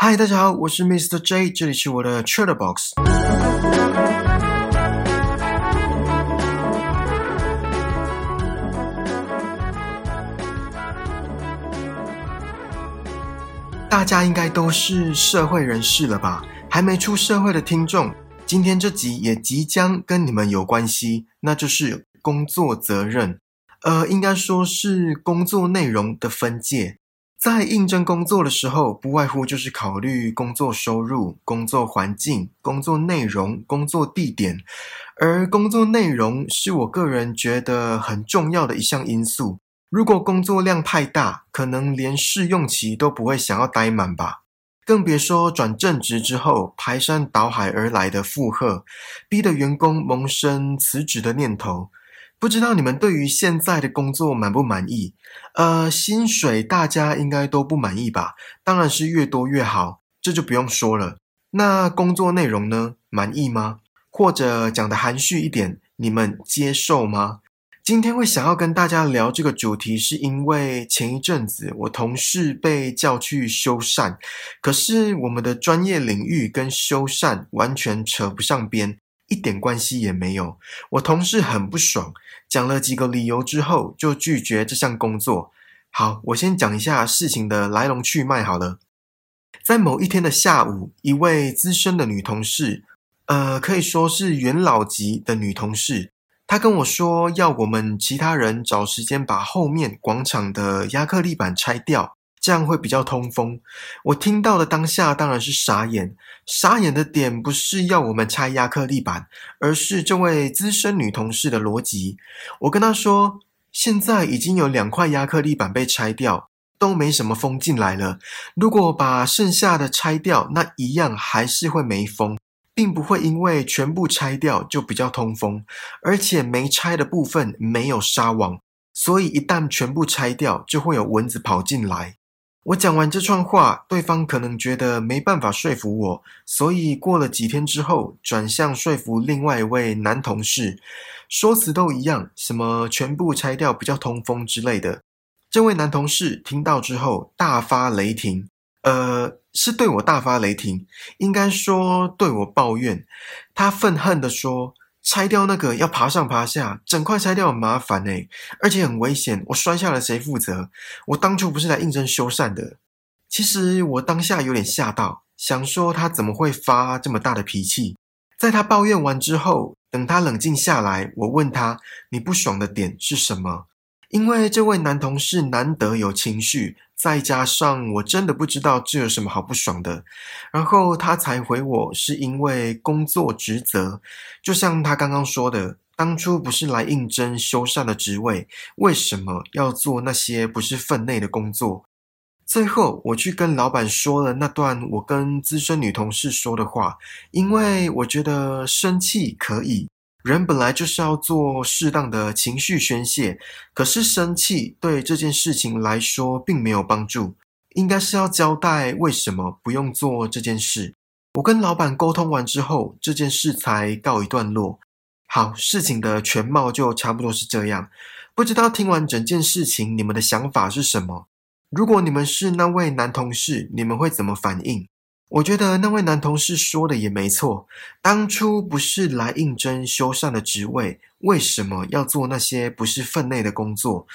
嗨，大家好，我是 Mr. J，这里是我的 Trader Box。大家应该都是社会人士了吧？还没出社会的听众，今天这集也即将跟你们有关系，那就是工作责任。呃，应该说是工作内容的分界。在应征工作的时候，不外乎就是考虑工作收入、工作环境、工作内容、工作地点。而工作内容是我个人觉得很重要的一项因素。如果工作量太大，可能连试用期都不会想要待满吧。更别说转正职之后排山倒海而来的负荷，逼得员工萌生辞职的念头。不知道你们对于现在的工作满不满意？呃，薪水大家应该都不满意吧？当然是越多越好，这就不用说了。那工作内容呢？满意吗？或者讲的含蓄一点，你们接受吗？今天会想要跟大家聊这个主题，是因为前一阵子我同事被叫去修缮，可是我们的专业领域跟修缮完全扯不上边。一点关系也没有，我同事很不爽，讲了几个理由之后就拒绝这项工作。好，我先讲一下事情的来龙去脉好了。在某一天的下午，一位资深的女同事，呃，可以说是元老级的女同事，她跟我说要我们其他人找时间把后面广场的亚克力板拆掉。这样会比较通风。我听到的当下当然是傻眼，傻眼的点不是要我们拆亚克力板，而是这位资深女同事的逻辑。我跟她说，现在已经有两块亚克力板被拆掉，都没什么风进来了。如果把剩下的拆掉，那一样还是会没风，并不会因为全部拆掉就比较通风，而且没拆的部分没有纱网，所以一旦全部拆掉，就会有蚊子跑进来。我讲完这串话，对方可能觉得没办法说服我，所以过了几天之后，转向说服另外一位男同事，说辞都一样，什么全部拆掉比较通风之类的。这位男同事听到之后大发雷霆，呃，是对我大发雷霆，应该说对我抱怨。他愤恨地说。拆掉那个要爬上爬下，整块拆掉很麻烦呢，而且很危险。我摔下了谁负责？我当初不是来应征修缮的。其实我当下有点吓到，想说他怎么会发这么大的脾气？在他抱怨完之后，等他冷静下来，我问他：“你不爽的点是什么？”因为这位男同事难得有情绪，再加上我真的不知道这有什么好不爽的，然后他才回我是因为工作职责，就像他刚刚说的，当初不是来应征修缮的职位，为什么要做那些不是分内的工作？最后我去跟老板说了那段我跟资深女同事说的话，因为我觉得生气可以。人本来就是要做适当的情绪宣泄，可是生气对这件事情来说并没有帮助，应该是要交代为什么不用做这件事。我跟老板沟通完之后，这件事才告一段落。好，事情的全貌就差不多是这样。不知道听完整件事情，你们的想法是什么？如果你们是那位男同事，你们会怎么反应？我觉得那位男同事说的也没错，当初不是来应征修缮的职位，为什么要做那些不是分内的工作？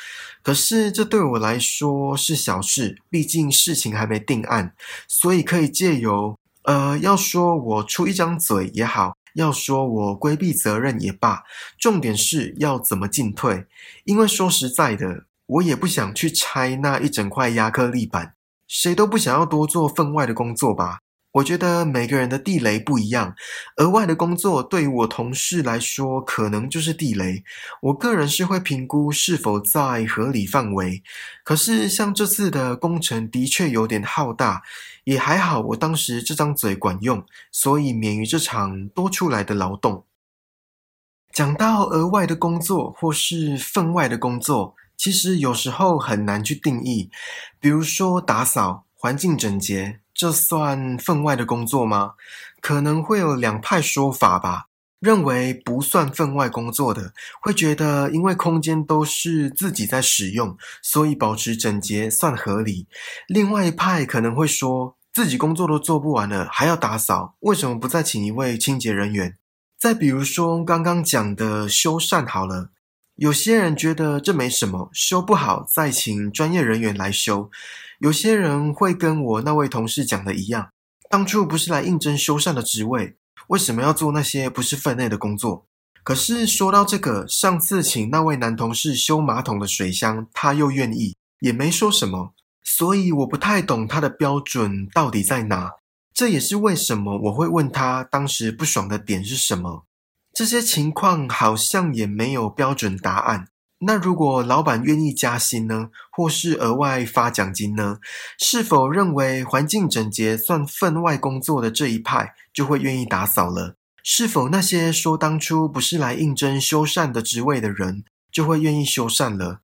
可是这对我来说是小事，毕竟事情还没定案，所以可以借由呃，要说我出一张嘴也好，要说我规避责任也罢，重点是要怎么进退。因为说实在的，我也不想去拆那一整块亚克力板。谁都不想要多做分外的工作吧？我觉得每个人的地雷不一样，额外的工作对于我同事来说可能就是地雷。我个人是会评估是否在合理范围。可是像这次的工程的确有点浩大，也还好，我当时这张嘴管用，所以免于这场多出来的劳动。讲到额外的工作或是分外的工作。其实有时候很难去定义，比如说打扫环境整洁，这算分外的工作吗？可能会有两派说法吧。认为不算分外工作的，会觉得因为空间都是自己在使用，所以保持整洁算合理。另外一派可能会说，自己工作都做不完了，还要打扫，为什么不再请一位清洁人员？再比如说刚刚讲的修缮好了，有些人觉得这没什么，修不好再请专业人员来修。有些人会跟我那位同事讲的一样，当初不是来应征修缮的职位，为什么要做那些不是分内的工作？可是说到这个，上次请那位男同事修马桶的水箱，他又愿意，也没说什么。所以我不太懂他的标准到底在哪，这也是为什么我会问他当时不爽的点是什么。这些情况好像也没有标准答案。那如果老板愿意加薪呢，或是额外发奖金呢？是否认为环境整洁算分外工作的这一派就会愿意打扫了？是否那些说当初不是来应征修缮的职位的人就会愿意修缮了？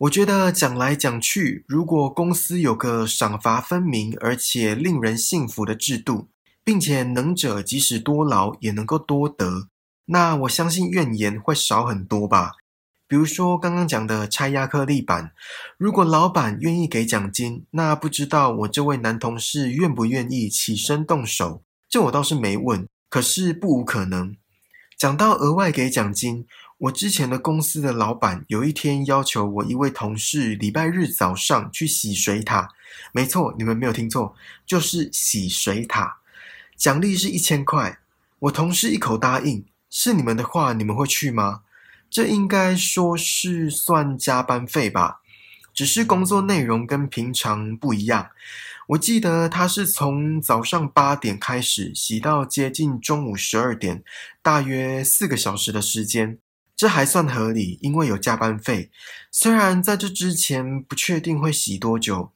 我觉得讲来讲去，如果公司有个赏罚分明而且令人信服的制度，并且能者即使多劳也能够多得，那我相信怨言会少很多吧。比如说刚刚讲的拆亚克力板，如果老板愿意给奖金，那不知道我这位男同事愿不愿意起身动手？这我倒是没问，可是不无可能。讲到额外给奖金。我之前的公司的老板有一天要求我一位同事礼拜日早上去洗水塔，没错，你们没有听错，就是洗水塔，奖励是一千块。我同事一口答应，是你们的话，你们会去吗？这应该说是算加班费吧，只是工作内容跟平常不一样。我记得他是从早上八点开始洗到接近中午十二点，大约四个小时的时间。这还算合理，因为有加班费。虽然在这之前不确定会洗多久，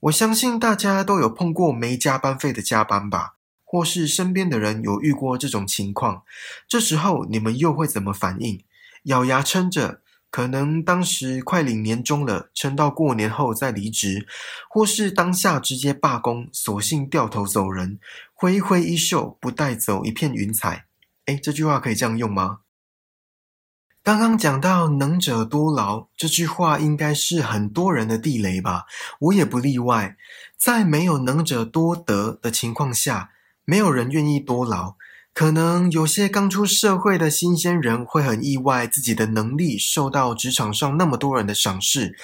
我相信大家都有碰过没加班费的加班吧，或是身边的人有遇过这种情况。这时候你们又会怎么反应？咬牙撑着，可能当时快领年终了，撑到过年后再离职，或是当下直接罢工，索性掉头走人，挥一挥衣袖，不带走一片云彩。诶，这句话可以这样用吗？刚刚讲到“能者多劳”这句话，应该是很多人的地雷吧？我也不例外。在没有“能者多得”的情况下，没有人愿意多劳。可能有些刚出社会的新鲜人会很意外，自己的能力受到职场上那么多人的赏识。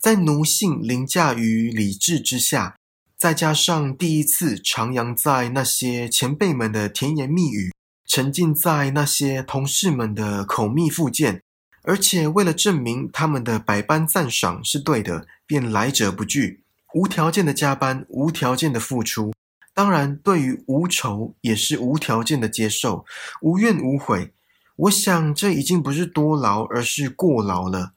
在奴性凌驾于理智之下，再加上第一次徜徉在那些前辈们的甜言蜜语。沉浸在那些同事们的口蜜腹剑，而且为了证明他们的百般赞赏是对的，便来者不拒，无条件的加班，无条件的付出。当然，对于无仇也是无条件的接受，无怨无悔。我想这已经不是多劳，而是过劳了。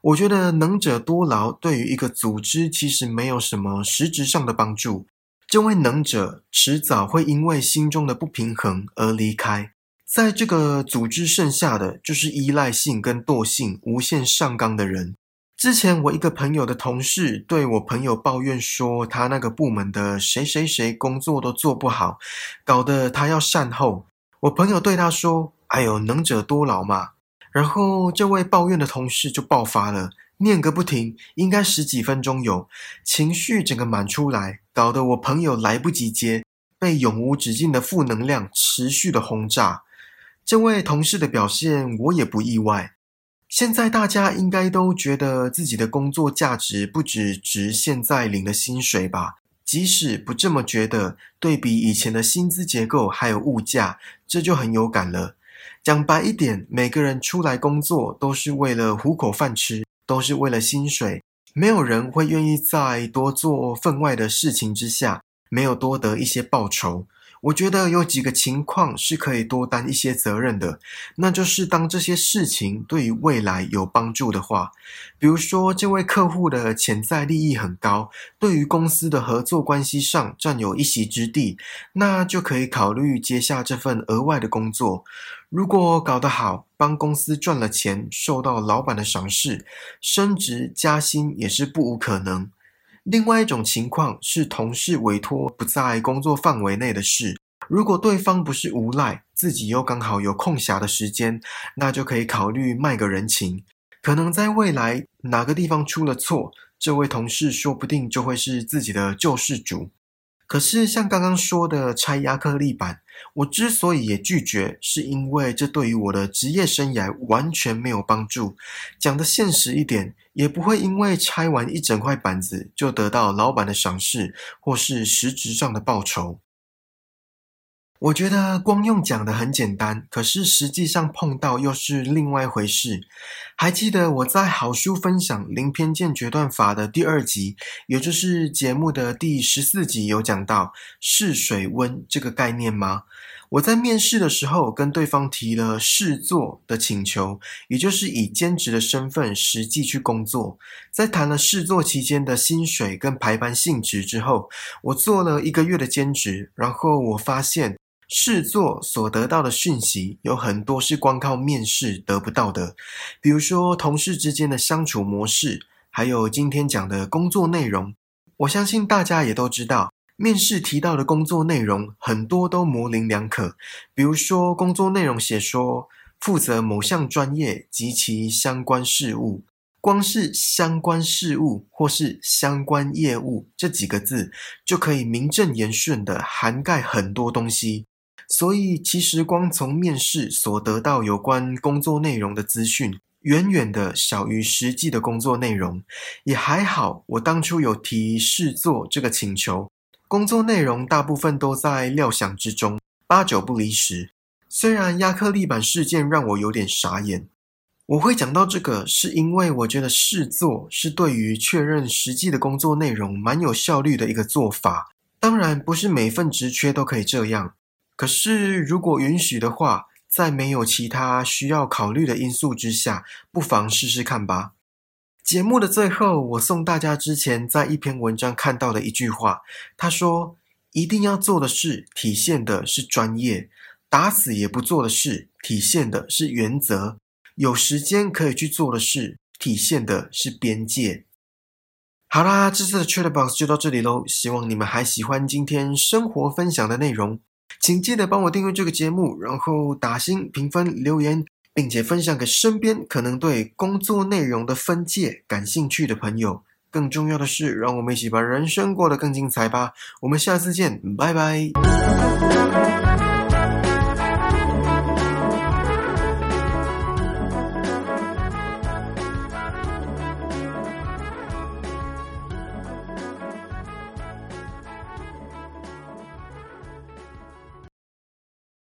我觉得能者多劳对于一个组织其实没有什么实质上的帮助。这位能者迟早会因为心中的不平衡而离开，在这个组织剩下的就是依赖性跟惰性无限上纲的人。之前我一个朋友的同事对我朋友抱怨说，他那个部门的谁谁谁工作都做不好，搞得他要善后。我朋友对他说：“哎呦，能者多劳嘛。”然后这位抱怨的同事就爆发了。念个不停，应该十几分钟有，情绪整个满出来，搞得我朋友来不及接，被永无止境的负能量持续的轰炸。这位同事的表现我也不意外。现在大家应该都觉得自己的工作价值不只值现在领的薪水吧？即使不这么觉得，对比以前的薪资结构还有物价，这就很有感了。讲白一点，每个人出来工作都是为了糊口饭吃。都是为了薪水，没有人会愿意在多做分外的事情之下，没有多得一些报酬。我觉得有几个情况是可以多担一些责任的，那就是当这些事情对于未来有帮助的话，比如说这位客户的潜在利益很高，对于公司的合作关系上占有一席之地，那就可以考虑接下这份额外的工作。如果搞得好，帮公司赚了钱，受到老板的赏识，升职加薪也是不无可能。另外一种情况是同事委托不在工作范围内的事，如果对方不是无赖，自己又刚好有空暇的时间，那就可以考虑卖个人情。可能在未来哪个地方出了错，这位同事说不定就会是自己的救世主。可是像刚刚说的拆亚克力板，我之所以也拒绝，是因为这对于我的职业生涯完全没有帮助。讲的现实一点，也不会因为拆完一整块板子就得到老板的赏识，或是实质上的报酬。我觉得光用讲的很简单，可是实际上碰到又是另外一回事。还记得我在好书分享零偏见决断法的第二集，也就是节目的第十四集，有讲到试水温这个概念吗？我在面试的时候跟对方提了试做的请求，也就是以兼职的身份实际去工作。在谈了试做期间的薪水跟排班性质之后，我做了一个月的兼职，然后我发现。试做所得到的讯息有很多是光靠面试得不到的，比如说同事之间的相处模式，还有今天讲的工作内容。我相信大家也都知道，面试提到的工作内容很多都模棱两可。比如说工作内容写说负责某项专业及其相关事务，光是相关事务或是相关业务这几个字，就可以名正言顺的涵盖很多东西。所以，其实光从面试所得到有关工作内容的资讯，远远的小于实际的工作内容。也还好，我当初有提试做这个请求，工作内容大部分都在料想之中，八九不离十。虽然亚克力板事件让我有点傻眼，我会讲到这个，是因为我觉得试做是对于确认实际的工作内容蛮有效率的一个做法。当然，不是每份职缺都可以这样。可是，如果允许的话，在没有其他需要考虑的因素之下，不妨试试看吧。节目的最后，我送大家之前在一篇文章看到的一句话。他说：“一定要做的事，体现的是专业；打死也不做的事，体现的是原则；有时间可以去做的事，体现的是边界。”好啦，这次的 Chat Box 就到这里喽。希望你们还喜欢今天生活分享的内容。请记得帮我订阅这个节目，然后打星评分留言，并且分享给身边可能对工作内容的分界感兴趣的朋友。更重要的是，让我们一起把人生过得更精彩吧！我们下次见，拜拜。